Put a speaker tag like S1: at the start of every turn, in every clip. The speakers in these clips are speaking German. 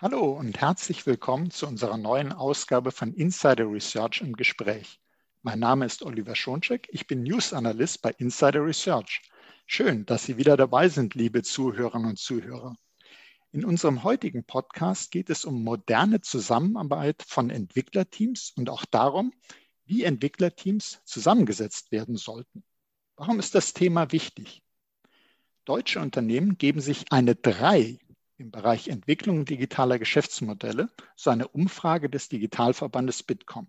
S1: Hallo und herzlich willkommen zu unserer neuen Ausgabe von Insider Research im Gespräch. Mein Name ist Oliver Schoncheck, ich bin News Analyst bei Insider Research. Schön, dass Sie wieder dabei sind, liebe Zuhörerinnen und Zuhörer. In unserem heutigen Podcast geht es um moderne Zusammenarbeit von Entwicklerteams und auch darum, wie Entwicklerteams zusammengesetzt werden sollten. Warum ist das Thema wichtig? Deutsche Unternehmen geben sich eine 3 im Bereich Entwicklung digitaler Geschäftsmodelle, so eine Umfrage des Digitalverbandes Bitkom.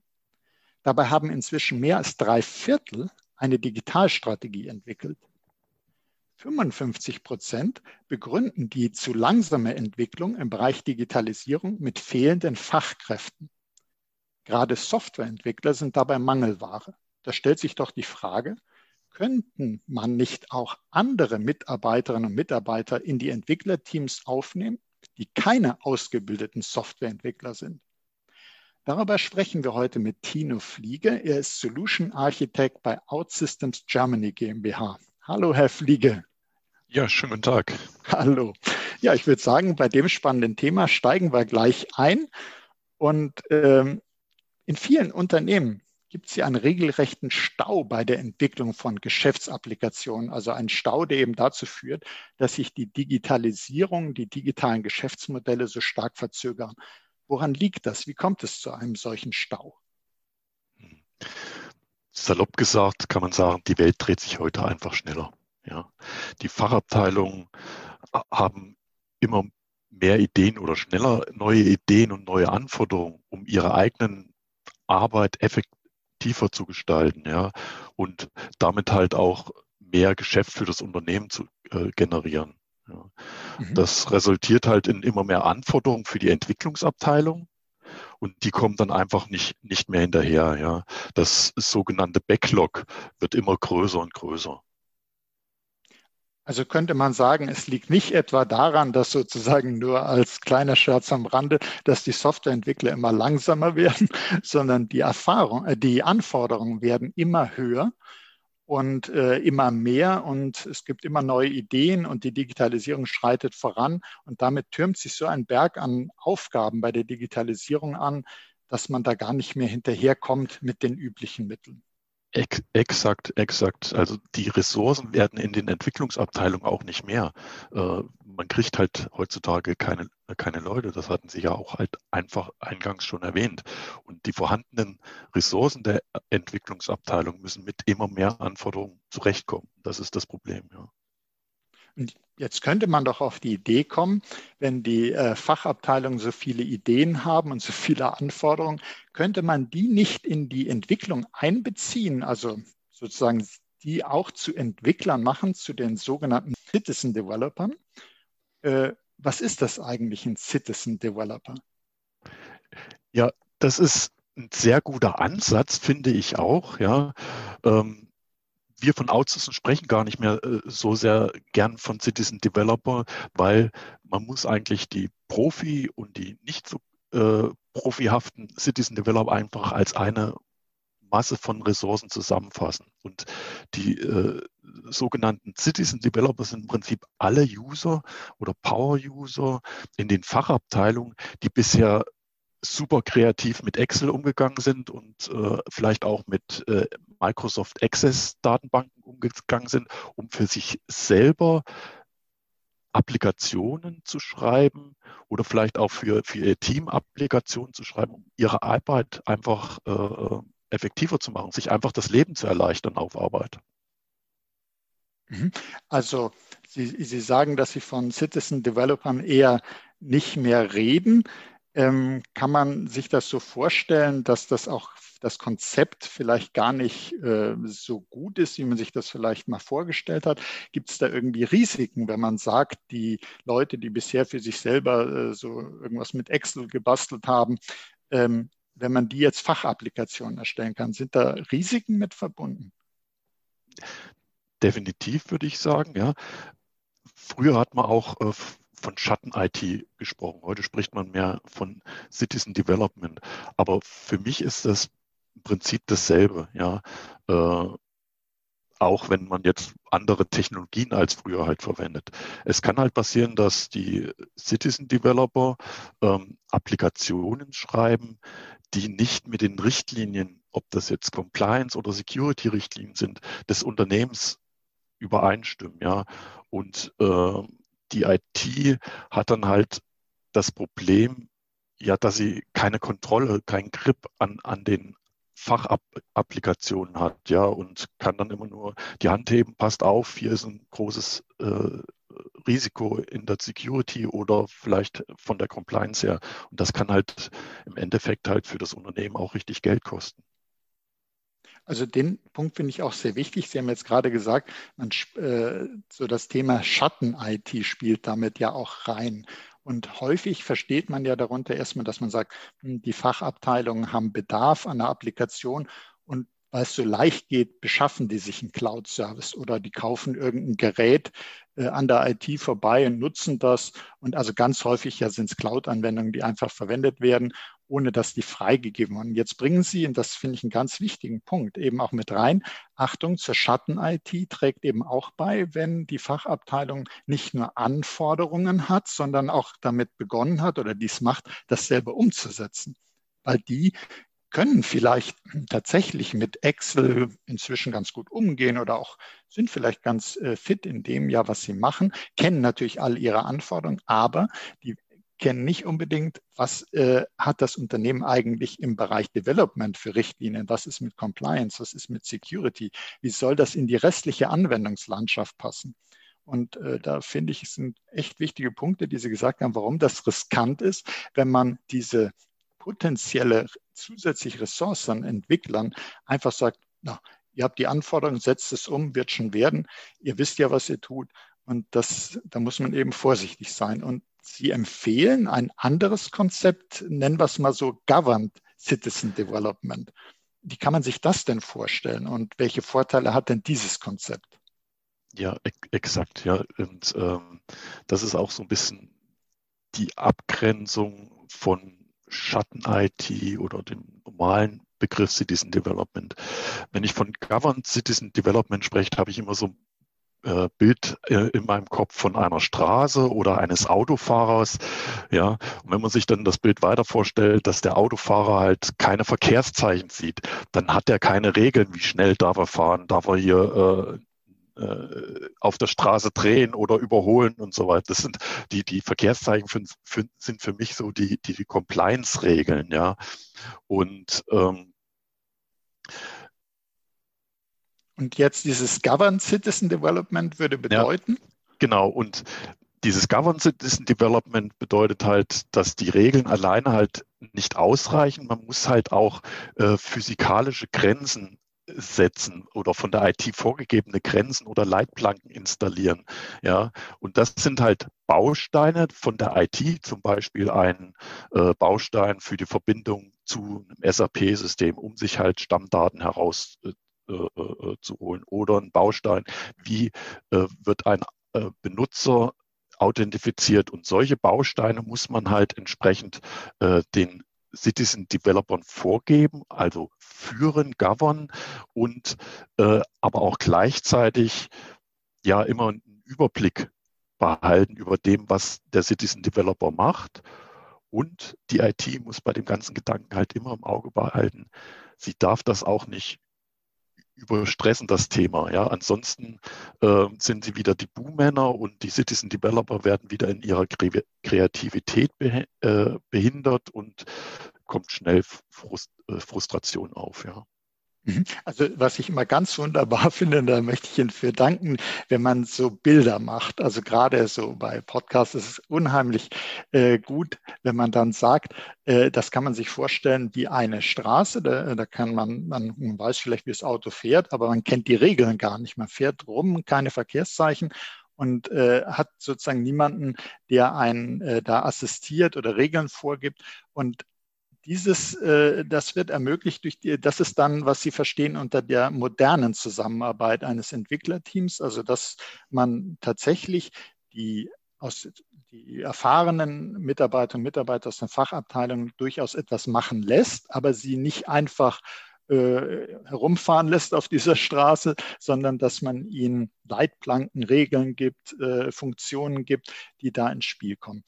S1: Dabei haben inzwischen mehr als drei Viertel eine Digitalstrategie entwickelt. 55 Prozent begründen die zu langsame Entwicklung im Bereich Digitalisierung mit fehlenden Fachkräften. Gerade Softwareentwickler sind dabei Mangelware. Da stellt sich doch die Frage, könnten man nicht auch andere Mitarbeiterinnen und Mitarbeiter in die Entwicklerteams aufnehmen, die keine ausgebildeten Softwareentwickler sind? Darüber sprechen wir heute mit Tino Fliege. Er ist Solution Architect bei OutSystems Germany GmbH. Hallo, Herr Fliege.
S2: Ja, schönen guten Tag.
S1: Hallo. Ja, ich würde sagen, bei dem spannenden Thema steigen wir gleich ein. Und ähm, in vielen Unternehmen gibt es hier einen regelrechten Stau bei der Entwicklung von Geschäftsapplikationen, also einen Stau, der eben dazu führt, dass sich die Digitalisierung, die digitalen Geschäftsmodelle so stark verzögern. Woran liegt das? Wie kommt es zu einem solchen Stau?
S2: Salopp gesagt kann man sagen, die Welt dreht sich heute einfach schneller. Ja. Die Fachabteilungen haben immer mehr Ideen oder schneller neue Ideen und neue Anforderungen, um ihre eigenen Arbeit effektiv tiefer zu gestalten, ja, und damit halt auch mehr Geschäft für das Unternehmen zu äh, generieren. Ja. Mhm. Das resultiert halt in immer mehr Anforderungen für die Entwicklungsabteilung und die kommen dann einfach nicht, nicht mehr hinterher. Ja. Das sogenannte Backlog wird immer größer und größer.
S1: Also könnte man sagen, es liegt nicht etwa daran, dass sozusagen nur als kleiner Scherz am Rande, dass die Softwareentwickler immer langsamer werden, sondern die Erfahrung, äh, die Anforderungen werden immer höher und äh, immer mehr und es gibt immer neue Ideen und die Digitalisierung schreitet voran und damit türmt sich so ein Berg an Aufgaben bei der Digitalisierung an, dass man da gar nicht mehr hinterherkommt mit den üblichen Mitteln.
S2: Ex exakt, exakt. Also die Ressourcen werden in den Entwicklungsabteilungen auch nicht mehr. Äh, man kriegt halt heutzutage keine, keine Leute. Das hatten Sie ja auch halt einfach eingangs schon erwähnt. Und die vorhandenen Ressourcen der Entwicklungsabteilung müssen mit immer mehr Anforderungen zurechtkommen. Das ist das Problem, ja.
S1: Jetzt könnte man doch auf die Idee kommen, wenn die äh, Fachabteilungen so viele Ideen haben und so viele Anforderungen, könnte man die nicht in die Entwicklung einbeziehen, also sozusagen die auch zu Entwicklern machen, zu den sogenannten Citizen Developern. Äh, was ist das eigentlich, ein Citizen Developer?
S2: Ja, das ist ein sehr guter Ansatz, finde ich auch. Ja. Ähm, wir von Outsourcen sprechen gar nicht mehr äh, so sehr gern von Citizen Developer, weil man muss eigentlich die Profi und die nicht so äh, profihaften Citizen Developer einfach als eine Masse von Ressourcen zusammenfassen. Und die äh, sogenannten Citizen Developer sind im Prinzip alle User oder Power-User in den Fachabteilungen, die bisher super kreativ mit Excel umgegangen sind und äh, vielleicht auch mit äh, Microsoft Access Datenbanken umgegangen sind, um für sich selber Applikationen zu schreiben oder vielleicht auch für, für ihr Team Applikationen zu schreiben, um ihre Arbeit einfach äh, effektiver zu machen, sich einfach das Leben zu erleichtern auf Arbeit.
S1: Mhm. Also Sie, Sie sagen, dass Sie von Citizen Developern eher nicht mehr reden. Ähm, kann man sich das so vorstellen, dass das auch das Konzept vielleicht gar nicht äh, so gut ist, wie man sich das vielleicht mal vorgestellt hat? Gibt es da irgendwie Risiken, wenn man sagt, die Leute, die bisher für sich selber äh, so irgendwas mit Excel gebastelt haben, ähm, wenn man die jetzt Fachapplikationen erstellen kann, sind da Risiken mit verbunden?
S2: Definitiv würde ich sagen, ja. Früher hat man auch äh, von Schatten-IT gesprochen. Heute spricht man mehr von Citizen Development. Aber für mich ist das im Prinzip dasselbe. Ja. Äh, auch wenn man jetzt andere Technologien als früher halt verwendet. Es kann halt passieren, dass die Citizen Developer ähm, Applikationen schreiben, die nicht mit den Richtlinien, ob das jetzt Compliance oder Security-Richtlinien sind, des Unternehmens übereinstimmen. Ja. Und äh, die IT hat dann halt das Problem, ja, dass sie keine Kontrolle, keinen Grip an, an den Fachapplikationen hat, ja, und kann dann immer nur die Hand heben, passt auf, hier ist ein großes äh, Risiko in der Security oder vielleicht von der Compliance her. Und das kann halt im Endeffekt halt für das Unternehmen auch richtig Geld kosten.
S1: Also den Punkt finde ich auch sehr wichtig. Sie haben jetzt gerade gesagt, man, äh, so das Thema Schatten-IT spielt damit ja auch rein. Und häufig versteht man ja darunter erstmal, dass man sagt, hm, die Fachabteilungen haben Bedarf an einer Applikation und weil es so leicht geht, beschaffen die sich einen Cloud-Service oder die kaufen irgendein Gerät äh, an der IT vorbei und nutzen das. Und also ganz häufig ja sind es Cloud-Anwendungen, die einfach verwendet werden, ohne dass die freigegeben wurden. Jetzt bringen Sie, und das finde ich einen ganz wichtigen Punkt, eben auch mit rein, Achtung zur Schatten-IT trägt eben auch bei, wenn die Fachabteilung nicht nur Anforderungen hat, sondern auch damit begonnen hat oder dies macht, das selber umzusetzen weil die können vielleicht tatsächlich mit Excel inzwischen ganz gut umgehen oder auch sind vielleicht ganz äh, fit in dem ja, was sie machen, kennen natürlich all ihre Anforderungen, aber die kennen nicht unbedingt, was äh, hat das Unternehmen eigentlich im Bereich Development für Richtlinien, was ist mit Compliance, was ist mit Security, wie soll das in die restliche Anwendungslandschaft passen. Und äh, da finde ich, es sind echt wichtige Punkte, die Sie gesagt haben, warum das riskant ist, wenn man diese potenzielle zusätzliche Ressourcen Entwicklern einfach sagt, na, ihr habt die Anforderungen, setzt es um, wird schon werden. Ihr wisst ja, was ihr tut. Und das, da muss man eben vorsichtig sein. Und Sie empfehlen ein anderes Konzept, nennen wir es mal so Governed Citizen Development. Wie kann man sich das denn vorstellen und welche Vorteile hat denn dieses Konzept?
S2: Ja, exakt. Ja, und ähm, das ist auch so ein bisschen die Abgrenzung von Schatten-IT oder dem normalen Begriff Citizen Development. Wenn ich von Governed Citizen Development spreche, habe ich immer so ein äh, Bild äh, in meinem Kopf von einer Straße oder eines Autofahrers. Ja, und wenn man sich dann das Bild weiter vorstellt, dass der Autofahrer halt keine Verkehrszeichen sieht, dann hat er keine Regeln, wie schnell darf er fahren, darf er hier äh, auf der Straße drehen oder überholen und so weiter. Das sind die, die Verkehrszeichen für, für, sind für mich so die, die, die Compliance-Regeln, ja. Und ähm,
S1: und jetzt dieses Governed Citizen Development würde bedeuten? Ja,
S2: genau, und dieses Governed Citizen Development bedeutet halt, dass die Regeln alleine halt nicht ausreichen. Man muss halt auch äh, physikalische Grenzen setzen oder von der IT vorgegebene Grenzen oder Leitplanken installieren. Ja, und das sind halt Bausteine von der IT, zum Beispiel ein äh, Baustein für die Verbindung zu einem SAP-System, um sich halt Stammdaten herauszuholen äh, äh, oder ein Baustein, wie äh, wird ein äh, Benutzer authentifiziert und solche Bausteine muss man halt entsprechend äh, den Citizen Developern vorgeben, also führen, govern und äh, aber auch gleichzeitig ja immer einen Überblick behalten über dem, was der Citizen Developer macht. Und die IT muss bei dem ganzen Gedanken halt immer im Auge behalten. Sie darf das auch nicht überstressen, das Thema. Ja, ansonsten äh, sind sie wieder die Buhmänner und die Citizen Developer werden wieder in ihrer Kreativität beh äh, behindert und kommt schnell Frust äh, Frustration auf. Ja.
S1: Mhm. Also was ich immer ganz wunderbar finde, da möchte ich Ihnen für danken, wenn man so Bilder macht. Also gerade so bei Podcasts ist es unheimlich äh, gut, wenn man dann sagt, äh, das kann man sich vorstellen wie eine Straße. Da, da kann man, man, man weiß vielleicht, wie das Auto fährt, aber man kennt die Regeln gar nicht. Man fährt rum, keine Verkehrszeichen und äh, hat sozusagen niemanden, der einen äh, da assistiert oder Regeln vorgibt. Und dieses, äh, das wird ermöglicht durch die, das ist dann, was Sie verstehen unter der modernen Zusammenarbeit eines Entwicklerteams, also dass man tatsächlich die aus die erfahrenen Mitarbeiter und Mitarbeiter aus den Fachabteilungen durchaus etwas machen lässt, aber sie nicht einfach äh, herumfahren lässt auf dieser Straße, sondern dass man ihnen Leitplanken, Regeln gibt, äh, Funktionen gibt, die da ins Spiel kommen.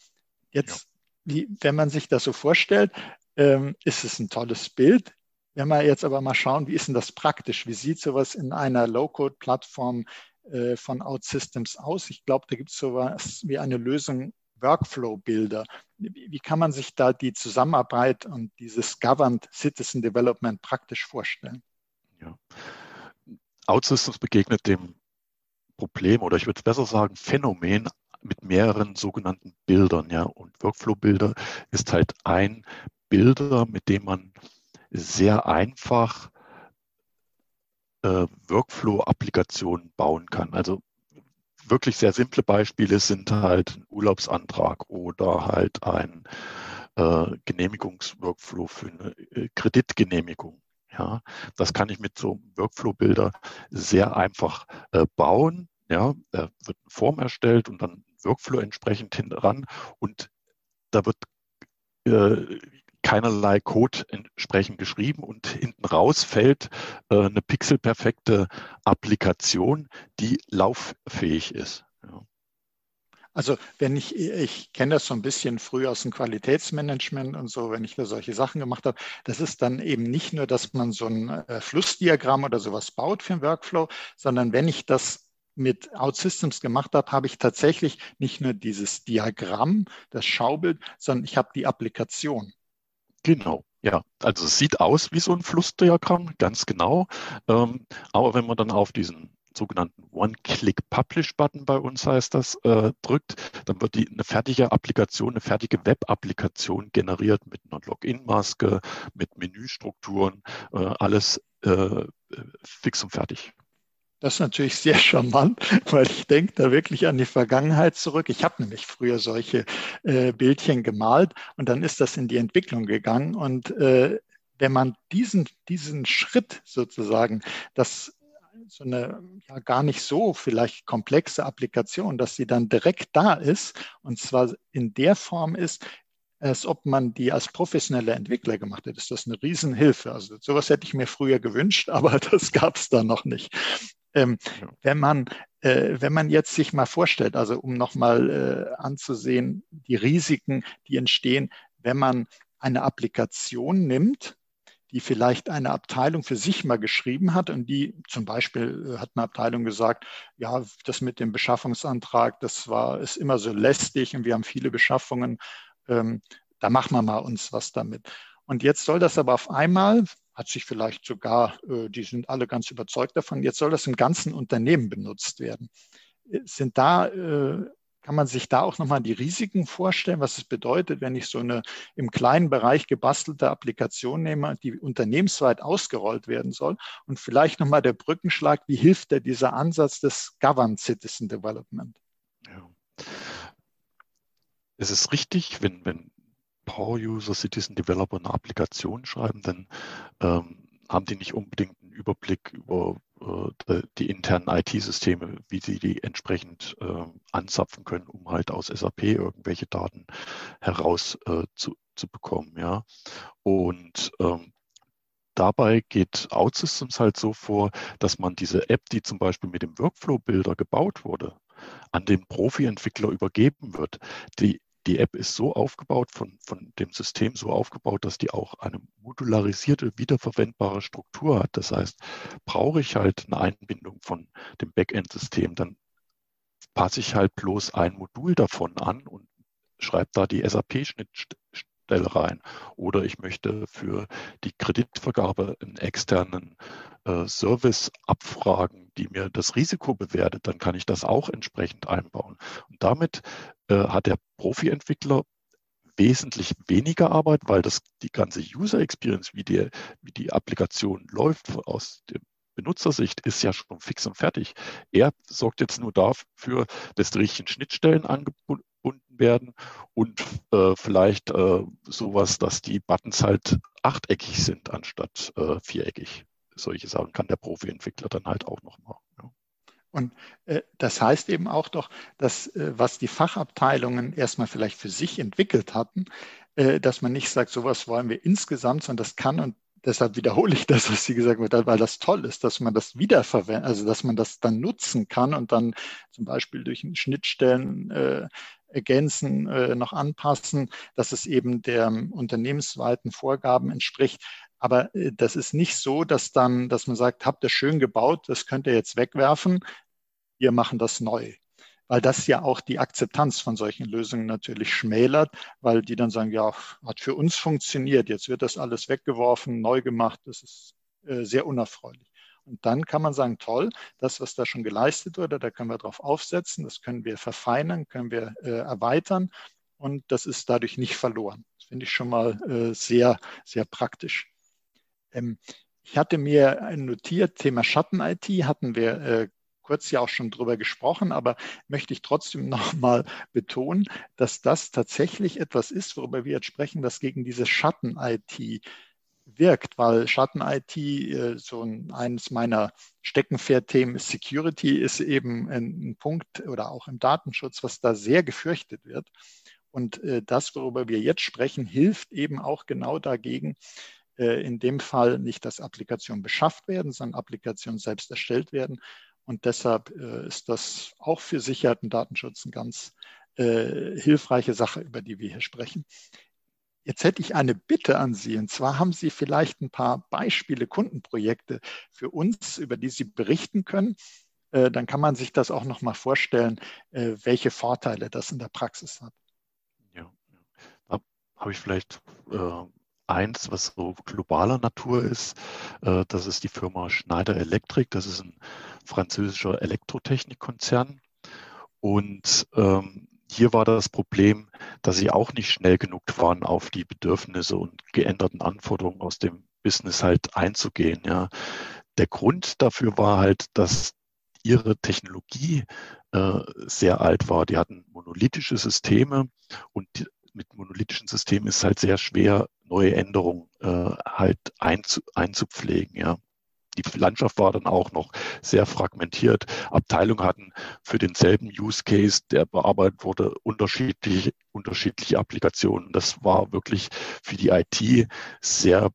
S1: Jetzt, ja. wie, wenn man sich das so vorstellt, ähm, ist es ein tolles Bild. Wenn wir jetzt aber mal schauen, wie ist denn das praktisch? Wie sieht sowas in einer Low-Code-Plattform äh, von OutSystems aus? Ich glaube, da gibt es sowas wie eine Lösung Workflow-Bilder. Wie kann man sich da die Zusammenarbeit und dieses Governed Citizen Development praktisch vorstellen?
S2: Ja. OutSystems begegnet dem Problem oder ich würde besser sagen Phänomen mit mehreren sogenannten Bildern. Ja. Und Workflow-Bilder ist halt ein Bilder, mit dem man sehr einfach äh, Workflow-Applikationen bauen kann. Also wirklich sehr simple Beispiele sind halt ein Urlaubsantrag oder halt ein äh, Genehmigungsworkflow für eine äh, Kreditgenehmigung. Ja, das kann ich mit so Workflow-Bilder sehr einfach äh, bauen. Ja, da wird eine Form erstellt und dann Workflow entsprechend hinten und da wird äh, keinerlei Code entsprechend geschrieben und hinten raus fällt äh, eine pixelperfekte Applikation, die lauffähig ist.
S1: Also wenn ich, ich kenne das so ein bisschen früher aus dem Qualitätsmanagement und so, wenn ich da solche Sachen gemacht habe, das ist dann eben nicht nur, dass man so ein äh, Flussdiagramm oder sowas baut für einen Workflow, sondern wenn ich das mit OutSystems gemacht habe, habe ich tatsächlich nicht nur dieses Diagramm, das Schaubild, sondern ich habe die Applikation.
S2: Genau, ja. Also es sieht aus wie so ein Flussdiagramm, ganz genau. Ähm, aber wenn man dann auf diesen sogenannten One-Click-Publish-Button bei uns heißt das, äh, drückt, dann wird die, eine fertige Applikation, eine fertige Web-Applikation generiert mit einer Login-Maske, mit Menüstrukturen, äh, alles äh, fix und fertig.
S1: Das ist natürlich sehr charmant, weil ich denke da wirklich an die Vergangenheit zurück. Ich habe nämlich früher solche äh, Bildchen gemalt und dann ist das in die Entwicklung gegangen. Und äh, wenn man diesen, diesen Schritt sozusagen, dass so eine ja gar nicht so vielleicht komplexe Applikation, dass sie dann direkt da ist und zwar in der Form ist, als ob man die als professioneller Entwickler gemacht hätte, ist das eine Riesenhilfe. Also sowas hätte ich mir früher gewünscht, aber das gab es da noch nicht. Ähm. Wenn man äh, wenn man jetzt sich mal vorstellt, also um nochmal äh, anzusehen, die Risiken, die entstehen, wenn man eine Applikation nimmt, die vielleicht eine Abteilung für sich mal geschrieben hat und die zum Beispiel äh, hat eine Abteilung gesagt, ja, das mit dem Beschaffungsantrag, das war, ist immer so lästig und wir haben viele Beschaffungen, ähm, da machen wir mal uns was damit. Und jetzt soll das aber auf einmal hat sich vielleicht sogar, äh, die sind alle ganz überzeugt davon, jetzt soll das im ganzen Unternehmen benutzt werden. Äh, sind da, äh, kann man sich da auch nochmal die Risiken vorstellen, was es bedeutet, wenn ich so eine im kleinen Bereich gebastelte Applikation nehme, die unternehmensweit ausgerollt werden soll? Und vielleicht nochmal der Brückenschlag, wie hilft der dieser Ansatz des Governed Citizen Development? Ja.
S2: Es ist richtig, wenn, wenn Power-User, Citizen Developer eine Applikation schreiben, dann ähm, haben die nicht unbedingt einen Überblick über äh, die internen IT-Systeme, wie sie die entsprechend äh, anzapfen können, um halt aus SAP irgendwelche Daten heraus äh. Ja. Und ähm, dabei geht OutSystems halt so vor, dass man diese App, die zum Beispiel mit dem Workflow-Builder gebaut wurde, an den Profi-Entwickler übergeben wird. Die die App ist so aufgebaut, von, von dem System so aufgebaut, dass die auch eine modularisierte, wiederverwendbare Struktur hat. Das heißt, brauche ich halt eine Einbindung von dem Backend-System, dann passe ich halt bloß ein Modul davon an und schreibe da die SAP-Schnittstelle rein. Oder ich möchte für die Kreditvergabe einen externen äh, Service abfragen, die mir das Risiko bewertet, dann kann ich das auch entsprechend einbauen. Und damit äh, hat der Profi-Entwickler wesentlich weniger Arbeit, weil das die ganze User Experience, wie die, wie die Applikation läuft aus der Benutzersicht, ist ja schon fix und fertig. Er sorgt jetzt nur dafür, dass die richtigen Schnittstellen angebunden werden und äh, vielleicht äh, sowas, dass die Buttons halt achteckig sind anstatt äh, viereckig. Solche Sachen kann der Profi-Entwickler dann halt auch noch machen. Ja.
S1: Und äh, das heißt eben auch doch, dass äh, was die Fachabteilungen erstmal vielleicht für sich entwickelt hatten, äh, dass man nicht sagt, sowas wollen wir insgesamt, sondern das kann und deshalb wiederhole ich das, was Sie gesagt haben, weil das toll ist, dass man das wiederverwendet, also dass man das dann nutzen kann und dann zum Beispiel durch Schnittstellen äh, ergänzen, äh, noch anpassen, dass es eben der unternehmensweiten Vorgaben entspricht. Aber äh, das ist nicht so, dass dann, dass man sagt, habt ihr schön gebaut, das könnt ihr jetzt wegwerfen, wir machen das neu weil das ja auch die Akzeptanz von solchen Lösungen natürlich schmälert, weil die dann sagen, ja, hat für uns funktioniert, jetzt wird das alles weggeworfen, neu gemacht, das ist äh, sehr unerfreulich. Und dann kann man sagen, toll, das, was da schon geleistet wurde, da können wir drauf aufsetzen, das können wir verfeinern, können wir äh, erweitern und das ist dadurch nicht verloren. Das finde ich schon mal äh, sehr, sehr praktisch. Ähm, ich hatte mir notiert, Thema Schatten-IT hatten wir äh, kurz ja auch schon drüber gesprochen, aber möchte ich trotzdem nochmal betonen, dass das tatsächlich etwas ist, worüber wir jetzt sprechen, das gegen diese Schatten-IT wirkt, weil Schatten-IT, äh, so ein, eines meiner Steckenpferdthemen ist Security, ist eben ein, ein, Punkt oder auch im Datenschutz, was da sehr gefürchtet wird. Und äh, das, worüber wir jetzt sprechen, hilft eben auch genau dagegen, äh, in dem Fall nicht, dass Applikationen beschafft werden, sondern Applikationen selbst erstellt werden und deshalb äh, ist das auch für Sicherheit und Datenschutz eine ganz äh, hilfreiche Sache, über die wir hier sprechen. Jetzt hätte ich eine Bitte an Sie, und zwar haben Sie vielleicht ein paar Beispiele, Kundenprojekte für uns, über die Sie berichten können. Äh, dann kann man sich das auch noch mal vorstellen, äh, welche Vorteile das in der Praxis hat.
S2: Ja, da habe ich vielleicht äh, eins, was so globaler Natur ist. Das ist die Firma Schneider Electric. Das ist ein französischer Elektrotechnikkonzern. Und ähm, hier war das Problem, dass sie auch nicht schnell genug waren, auf die Bedürfnisse und geänderten Anforderungen aus dem Business halt einzugehen. Ja. Der Grund dafür war halt, dass ihre Technologie äh, sehr alt war. Die hatten monolithische Systeme und die, mit monolithischen Systemen ist halt sehr schwer, neue Änderungen äh, halt einzu, einzupflegen. Ja. Die Landschaft war dann auch noch sehr fragmentiert. Abteilungen hatten für denselben Use Case, der bearbeitet wurde, unterschiedliche, unterschiedliche Applikationen. Das war wirklich für die IT sehr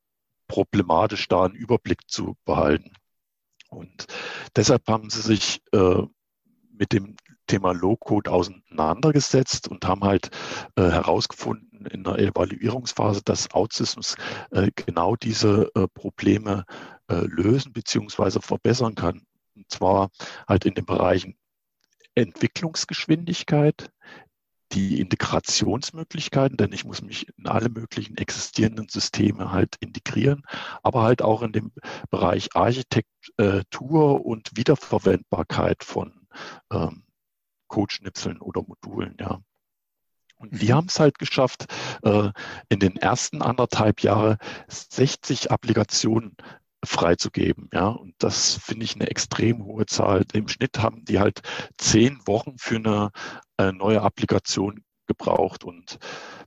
S2: problematisch, da einen Überblick zu behalten. Und deshalb haben sie sich äh, mit dem Thema Low-Code auseinandergesetzt und haben halt äh, herausgefunden in der Evaluierungsphase, dass OutSystems äh, genau diese äh, Probleme lösen bzw. verbessern kann. Und zwar halt in den Bereichen Entwicklungsgeschwindigkeit, die Integrationsmöglichkeiten, denn ich muss mich in alle möglichen existierenden Systeme halt integrieren, aber halt auch in dem Bereich Architektur und Wiederverwendbarkeit von ähm, Codeschnipseln oder Modulen, ja. Und die mhm. haben es halt geschafft, äh, in den ersten anderthalb Jahren 60 Applikationen freizugeben. Ja, und das finde ich eine extrem hohe Zahl. Im Schnitt haben die halt zehn Wochen für eine äh, neue Applikation gebraucht. Und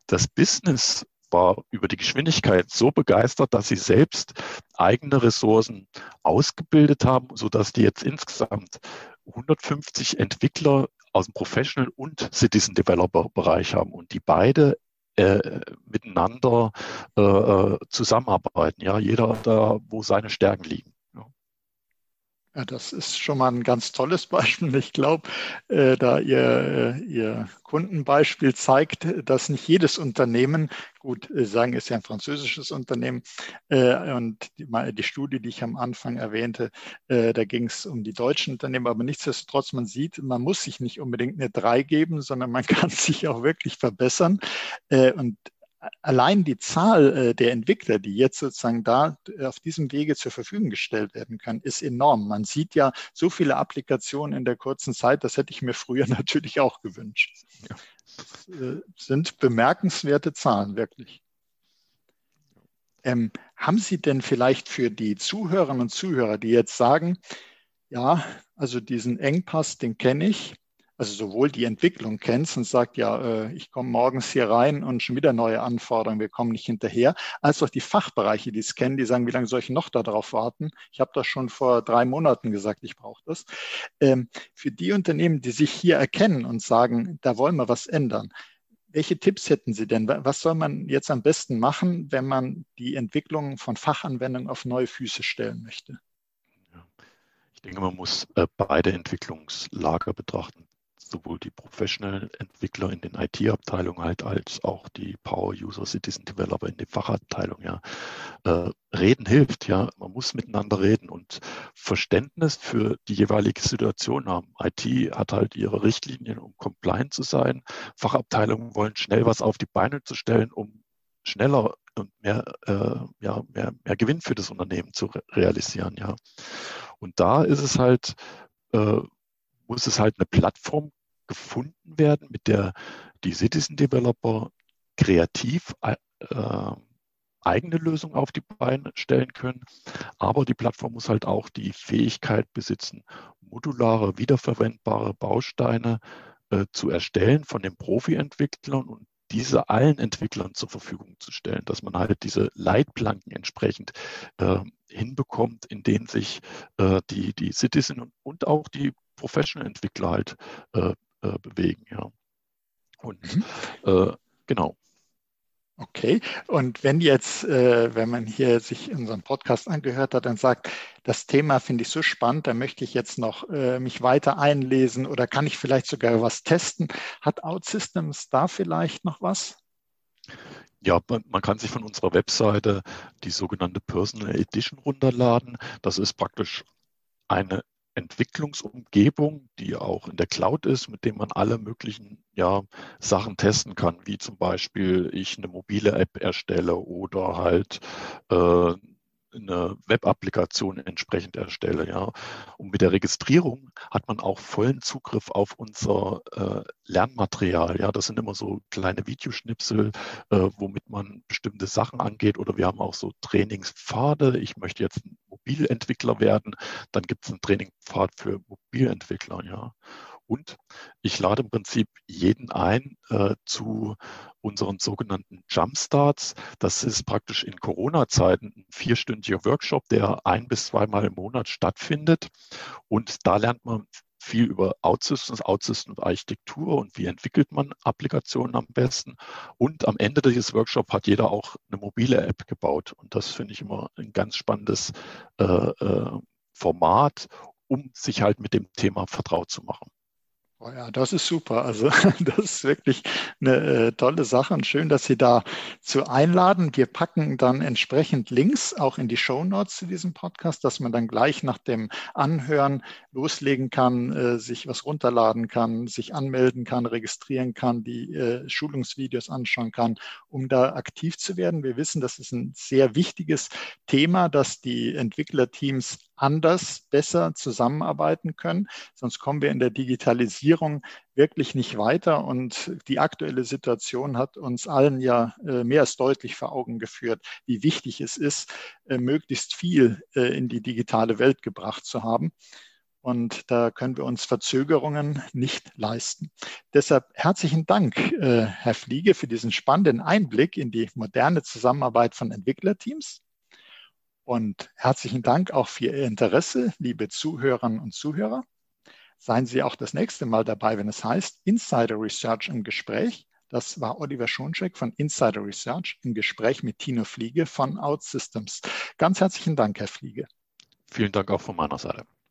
S2: das Business war über die Geschwindigkeit so begeistert, dass sie selbst eigene Ressourcen ausgebildet haben, sodass die jetzt insgesamt 150 Entwickler aus dem Professional und Citizen Developer Bereich haben und die beide äh, miteinander äh, äh, zusammenarbeiten. Ja, jeder da, wo seine Stärken liegen.
S1: Ja, das ist schon mal ein ganz tolles Beispiel. Ich glaube, äh, da ihr, äh, ihr Kundenbeispiel zeigt, dass nicht jedes Unternehmen, gut, äh, sagen ist ja ein französisches Unternehmen, äh, und die, die, Studie, die ich am Anfang erwähnte, äh, da ging es um die deutschen Unternehmen, aber nichtsdestotrotz, man sieht, man muss sich nicht unbedingt eine 3 geben, sondern man kann sich auch wirklich verbessern. Äh, und allein die Zahl äh, der Entwickler, die jetzt sozusagen da äh, auf diesem Wege zur Verfügung gestellt werden können, ist enorm. Man sieht ja so viele Applikationen in der kurzen Zeit, das hätte ich mir früher natürlich auch gewünscht. Ja. Das äh, sind bemerkenswerte Zahlen, wirklich. Ähm, haben Sie denn vielleicht für die Zuhörerinnen und Zuhörer, die jetzt sagen, ja, also diesen Engpass, den kenne ich, also sowohl die Entwicklung kennst und sagt, ja, äh, ich komme morgens hier rein und schon wieder neue Anforderungen, wir kommen nicht hinterher, als auch die Fachbereiche, die es kennen, die sagen, wie lange soll ich noch darauf warten? Ich habe das schon vor drei Monaten gesagt, ich brauche das. Ähm, für die Unternehmen, die sich hier erkennen und sagen, da wollen wir was ändern, welche Tipps hätten Sie denn? Was soll man jetzt am besten machen, wenn man die Entwicklung von Fachanwendungen auf neue Füße stellen möchte?
S2: Ich denke, man muss äh, beide Entwicklungslager betrachten sowohl die professionellen Entwickler in den IT-Abteilungen halt als auch die Power-User, Citizen Developer in den Fachabteilungen. Ja. Äh, reden hilft, ja. Man muss miteinander reden und Verständnis für die jeweilige Situation haben. IT hat halt ihre Richtlinien, um compliant zu sein. Fachabteilungen wollen schnell was auf die Beine zu stellen, um schneller und mehr, äh, ja, mehr, mehr Gewinn für das Unternehmen zu re realisieren. Ja. Und da ist es halt, äh, muss es halt eine Plattform gefunden werden, mit der die Citizen Developer kreativ äh, eigene Lösungen auf die Beine stellen können. Aber die Plattform muss halt auch die Fähigkeit besitzen, modulare, wiederverwendbare Bausteine äh, zu erstellen von den Profi-Entwicklern und diese allen Entwicklern zur Verfügung zu stellen, dass man halt diese Leitplanken entsprechend äh, hinbekommt, in denen sich äh, die, die Citizen und, auch die Professional-Entwickler halt äh, äh, bewegen. Ja. Und mhm. äh, genau.
S1: Okay, und wenn jetzt, äh, wenn man hier sich unseren Podcast angehört hat, dann sagt, das Thema finde ich so spannend, da möchte ich jetzt noch äh, mich weiter einlesen oder kann ich vielleicht sogar was testen. Hat OutSystems da vielleicht noch was?
S2: Ja, man kann sich von unserer Webseite die sogenannte Personal Edition runterladen. Das ist praktisch eine Entwicklungsumgebung, die auch in der Cloud ist, mit dem man alle möglichen ja, Sachen testen kann, wie zum Beispiel ich eine mobile App erstelle oder halt äh, eine Web-Applikation entsprechend erstelle. Ja. Und mit der Registrierung hat man auch vollen Zugriff auf unser äh, Lernmaterial. Ja. Das sind immer so kleine Videoschnipsel, äh, womit man bestimmte Sachen angeht. Oder wir haben auch so Trainingspfade. Ich möchte jetzt ein Mobilentwickler werden. Dann gibt es einen Trainingpfad für Mobilentwickler. Ja. Und ich lade im Prinzip jeden ein äh, zu unseren sogenannten Jumpstarts. Das ist praktisch in Corona-Zeiten ein vierstündiger Workshop, der ein bis zweimal im Monat stattfindet. Und da lernt man viel über Outsystems, Outsystems Architektur und wie entwickelt man Applikationen am besten. Und am Ende dieses Workshops hat jeder auch eine mobile App gebaut. Und das finde ich immer ein ganz spannendes äh, äh, Format, um sich halt mit dem Thema vertraut zu machen.
S1: Oh ja, das ist super. Also das ist wirklich eine äh, tolle Sache und schön, dass Sie da zu einladen. Wir packen dann entsprechend Links auch in die Show Notes zu diesem Podcast, dass man dann gleich nach dem Anhören loslegen kann, äh, sich was runterladen kann, sich anmelden kann, registrieren kann, die äh, Schulungsvideos anschauen kann, um da aktiv zu werden. Wir wissen, das ist ein sehr wichtiges Thema, dass die Entwicklerteams anders, besser zusammenarbeiten können. Sonst kommen wir in der Digitalisierung wirklich nicht weiter. Und die aktuelle Situation hat uns allen ja äh, mehr als deutlich vor Augen geführt, wie wichtig es ist, äh, möglichst viel äh, in die digitale Welt gebracht zu haben. Und da können wir uns Verzögerungen nicht leisten. Deshalb herzlichen Dank, Herr Fliege, für diesen spannenden Einblick in die moderne Zusammenarbeit von Entwicklerteams. Und herzlichen Dank auch für Ihr Interesse, liebe Zuhörerinnen und Zuhörer. Seien Sie auch das nächste Mal dabei, wenn es heißt Insider Research im Gespräch. Das war Oliver Schoncheck von Insider Research im Gespräch mit Tino Fliege von OutSystems. Ganz herzlichen Dank, Herr Fliege.
S2: Vielen Dank auch von meiner Seite.